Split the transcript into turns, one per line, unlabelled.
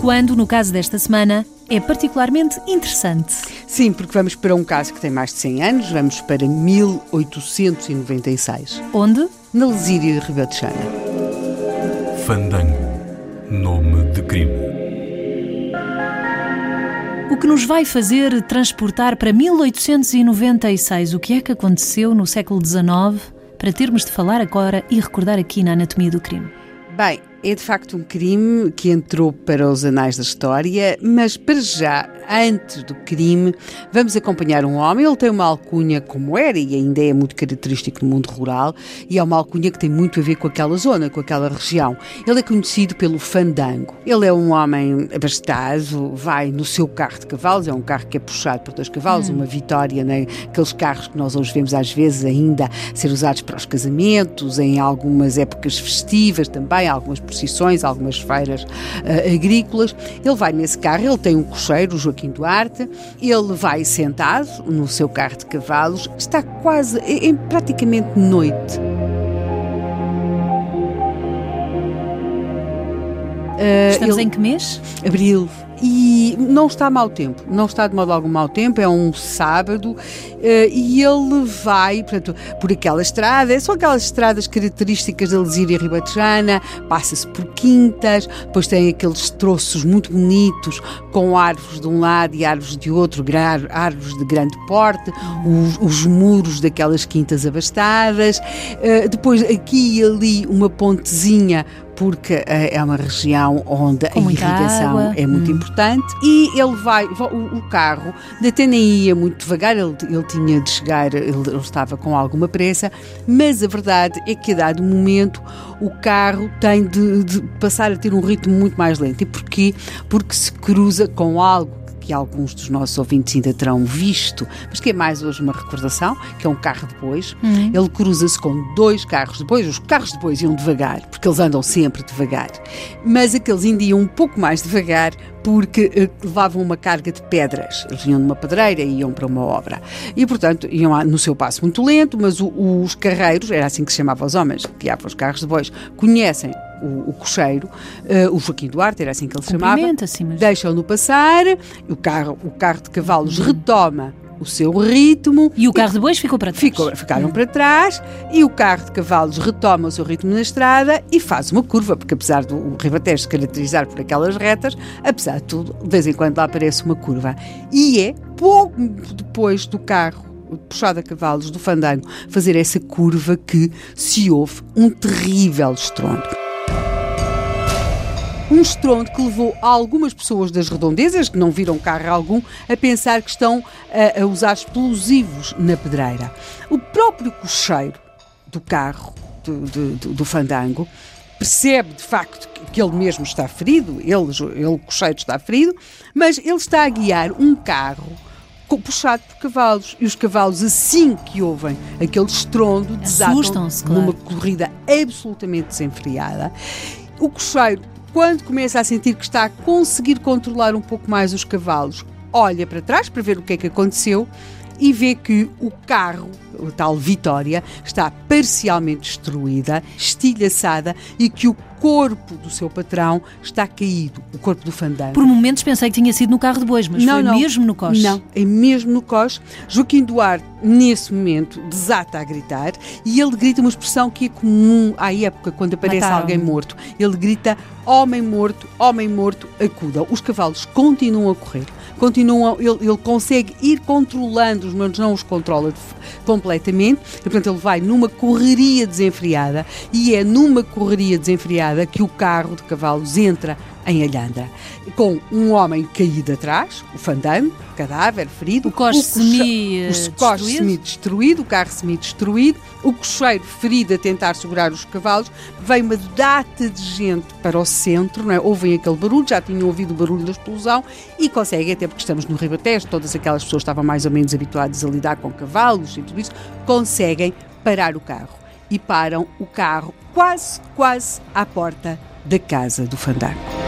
quando, no caso desta semana, é particularmente interessante.
Sim, porque vamos para um caso que tem mais de 100 anos, vamos para 1896.
Onde?
Na Lesíria de Ribatejana.
Fandango. Nome de crime.
O que nos vai fazer transportar para 1896 o que é que aconteceu no século XIX para termos de falar agora e recordar aqui na Anatomia do Crime?
Bem, é de facto um crime que entrou para os anais da história, mas para já, antes do crime, vamos acompanhar um homem. Ele tem uma alcunha como era e ainda é muito característico no mundo rural, e é uma alcunha que tem muito a ver com aquela zona, com aquela região. Ele é conhecido pelo fandango. Ele é um homem abastado, vai no seu carro de cavalos, é um carro que é puxado por dois cavalos, hum. uma vitória, né? aqueles carros que nós hoje vemos às vezes ainda ser usados para os casamentos, em algumas épocas festivas também, algumas procissões, algumas feiras uh, agrícolas. Ele vai nesse carro, ele tem um cocheiro, o Joaquim Duarte, ele vai sentado no seu carro de cavalos, está quase, em praticamente noite.
Uh, Estamos ele, em que mês?
Abril. E não está mau tempo, não está de modo algum mau tempo, é um sábado eh, e ele vai portanto, por aquela estrada, são aquelas estradas características da Lesíria Ribatejana, passa-se por quintas, depois tem aqueles troços muito bonitos com árvores de um lado e árvores de outro, árvores de grande porte, os, os muros daquelas quintas abastadas, eh, depois aqui e ali uma pontezinha porque eh, é uma região onde
Com
a irrigação
água.
é muito hum. importante e ele vai, o, o carro até nem ia muito devagar, ele, ele tinha de chegar, ele, ele, estava com alguma pressa, mas a verdade é que a dado momento o carro tem de, de passar a ter um ritmo muito mais lento. E porquê? Porque se cruza com algo que alguns dos nossos ouvintes ainda terão visto, mas que é mais hoje uma recordação, que é um carro de bois. Uhum. Ele cruza-se com dois carros de bois. Os carros de bois iam devagar, porque eles andam sempre devagar. Mas aqueles ainda iam um pouco mais devagar porque uh, levavam uma carga de pedras. Eles vinham numa pedreira e iam para uma obra. E, portanto, iam no seu passo muito lento, mas o, os carreiros, era assim que se chamava os homens que guiavam os carros de bois, conhecem o, o cocheiro, uh, o Joaquim Duarte, era assim que ele se chamava,
mas...
deixam-no passar, o carro, o carro de cavalos uhum. retoma o seu ritmo.
E o carro de bois ficou para trás.
Ficou, ficaram uhum. para trás e o carro de cavalos retoma o seu ritmo na estrada e faz uma curva, porque apesar do Ribatejo se caracterizar por aquelas retas, apesar de tudo, de vez em quando lá aparece uma curva. E é pouco depois do carro puxado a cavalos do fandango fazer essa curva que se ouve um terrível estrondo um estrondo que levou algumas pessoas das redondezas, que não viram carro algum, a pensar que estão a, a usar explosivos na pedreira. O próprio cocheiro do carro, do, do, do, fandango, percebe de facto que ele mesmo está ferido, ele, ele, o cocheiro está ferido, mas ele está a guiar um carro puxado por cavalos. E os cavalos, assim que ouvem aquele estrondo, desatam numa corrida absolutamente desenfreada. O cocheiro quando começa a sentir que está a conseguir controlar um pouco mais os cavalos, olha para trás para ver o que é que aconteceu e vê que o carro, a tal Vitória, está parcialmente destruída, estilhaçada e que o corpo do seu patrão está caído, o corpo do fandango.
Por momentos pensei que tinha sido no carro de bois, mas não, foi não, mesmo no coche.
Não, é mesmo no coche. Joaquim Duarte, nesse momento, desata a gritar e ele grita uma expressão que é comum à época, quando aparece Mataram. alguém morto. Ele grita: Homem morto, homem morto, acuda. Os cavalos continuam a correr continuam, ele, ele consegue ir controlando-os, mas não os controla completamente. E, portanto, ele vai numa correria desenfreada e é numa correria desenfreada que o carro de cavalos entra em Alhandra, com um homem caído atrás, o fandango, cadáver, ferido,
o coche
semi-destruído, semi -destruído, o carro semi-destruído, o cocheiro ferido a tentar segurar os cavalos, vem uma data de gente para o centro, não é? ouvem aquele barulho, já tinham ouvido o barulho da explosão e conseguem, até porque estamos no Ribatejo, todas aquelas pessoas estavam mais ou menos habituadas a lidar com cavalos e tudo isso, conseguem parar o carro. E param o carro quase, quase à porta da casa do fandango.